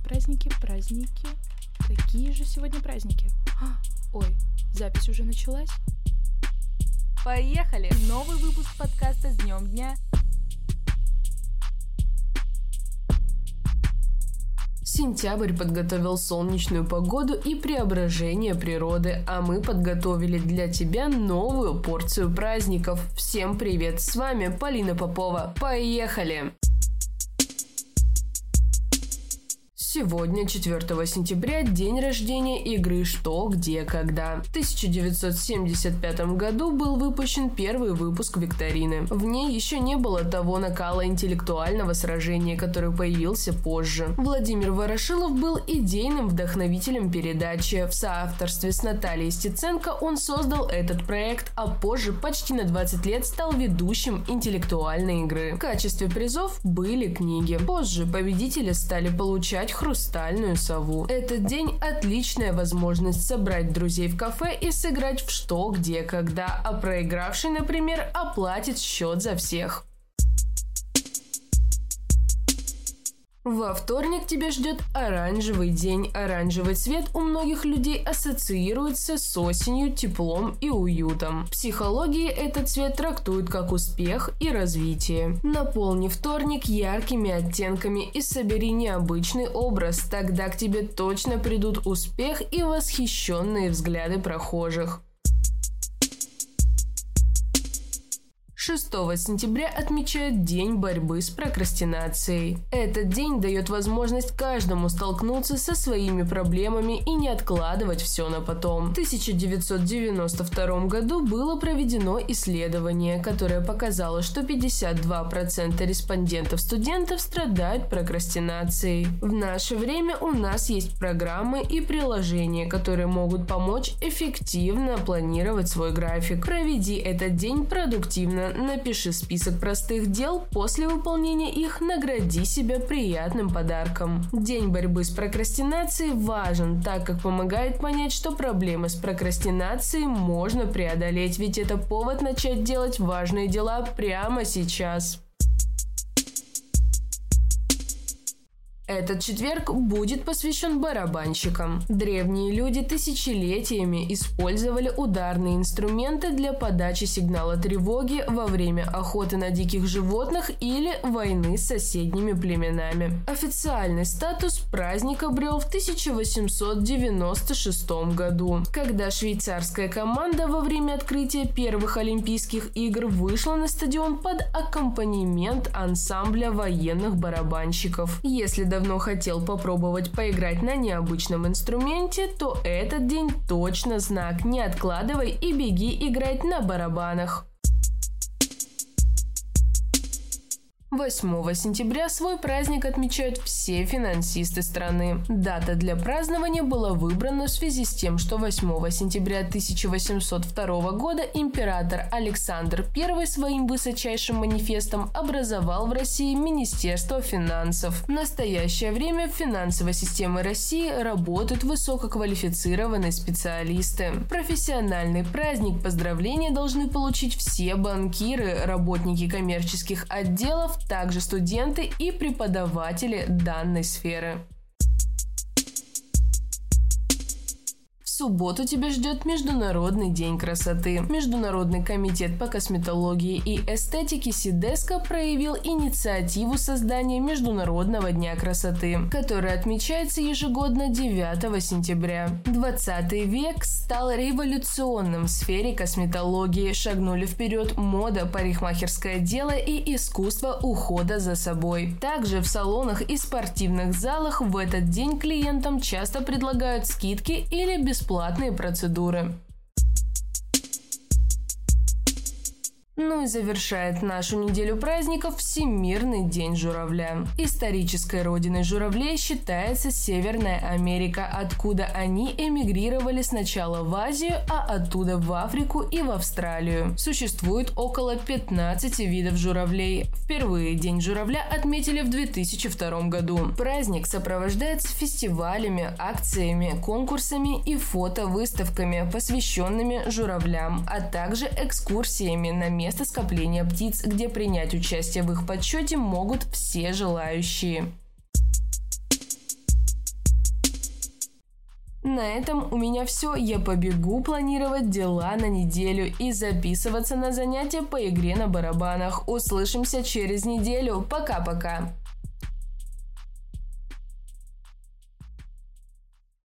Праздники, праздники, праздники. Какие же сегодня праздники? А, ой, запись уже началась? Поехали! Новый выпуск подкаста с днем дня. Сентябрь подготовил солнечную погоду и преображение природы, а мы подготовили для тебя новую порцию праздников. Всем привет, с вами Полина Попова. Поехали! Сегодня, 4 сентября, день рождения игры «Что, где, когда». В 1975 году был выпущен первый выпуск викторины. В ней еще не было того накала интеллектуального сражения, который появился позже. Владимир Ворошилов был идейным вдохновителем передачи. В соавторстве с Натальей Стеценко он создал этот проект, а позже почти на 20 лет стал ведущим интеллектуальной игры. В качестве призов были книги. Позже победители стали получать хрустальную сову. Этот день – отличная возможность собрать друзей в кафе и сыграть в что, где, когда, а проигравший, например, оплатит счет за всех. Во вторник тебя ждет оранжевый день. Оранжевый цвет у многих людей ассоциируется с осенью, теплом и уютом. В психологии этот цвет трактуют как успех и развитие. Наполни вторник яркими оттенками и собери необычный образ, тогда к тебе точно придут успех и восхищенные взгляды прохожих. 6 сентября отмечают День борьбы с прокрастинацией. Этот день дает возможность каждому столкнуться со своими проблемами и не откладывать все на потом. В 1992 году было проведено исследование, которое показало, что 52% респондентов-студентов страдают прокрастинацией. В наше время у нас есть программы и приложения, которые могут помочь эффективно планировать свой график. Проведи этот день продуктивно, напиши список простых дел, после выполнения их награди себя приятным подарком. День борьбы с прокрастинацией важен, так как помогает понять, что проблемы с прокрастинацией можно преодолеть, ведь это повод начать делать важные дела прямо сейчас. Этот четверг будет посвящен барабанщикам. Древние люди тысячелетиями использовали ударные инструменты для подачи сигнала тревоги во время охоты на диких животных или войны с соседними племенами. Официальный статус праздник обрел в 1896 году, когда швейцарская команда во время открытия первых Олимпийских игр вышла на стадион под аккомпанемент ансамбля военных барабанщиков. Если давно хотел попробовать поиграть на необычном инструменте, то этот день точно знак. Не откладывай и беги играть на барабанах. 8 сентября свой праздник отмечают все финансисты страны. Дата для празднования была выбрана в связи с тем, что 8 сентября 1802 года император Александр I своим высочайшим манифестом образовал в России Министерство финансов. В настоящее время в финансовой системе России работают высококвалифицированные специалисты. Профессиональный праздник поздравления должны получить все банкиры, работники коммерческих отделов, также студенты и преподаватели данной сферы. Субботу тебя ждет Международный день красоты. Международный комитет по косметологии и эстетике Сидеско проявил инициативу создания Международного дня красоты, который отмечается ежегодно 9 сентября. 20 век стал революционным в сфере косметологии. Шагнули вперед мода, парикмахерское дело и искусство ухода за собой. Также в салонах и спортивных залах в этот день клиентам часто предлагают скидки или бесплатные бесплатные процедуры. Ну и завершает нашу неделю праздников Всемирный день журавля. Исторической родиной журавлей считается Северная Америка, откуда они эмигрировали сначала в Азию, а оттуда в Африку и в Австралию. Существует около 15 видов журавлей. Впервые День журавля отметили в 2002 году. Праздник сопровождается фестивалями, акциями, конкурсами и фотовыставками, посвященными журавлям, а также экскурсиями на место место скопления птиц, где принять участие в их подсчете могут все желающие. На этом у меня все. Я побегу планировать дела на неделю и записываться на занятия по игре на барабанах. Услышимся через неделю. Пока-пока.